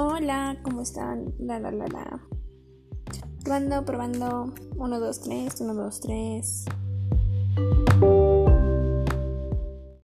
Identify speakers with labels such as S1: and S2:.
S1: Hola, ¿cómo están? La la la la. Probando, probando. 1, 2, 3, 1, 2, 3.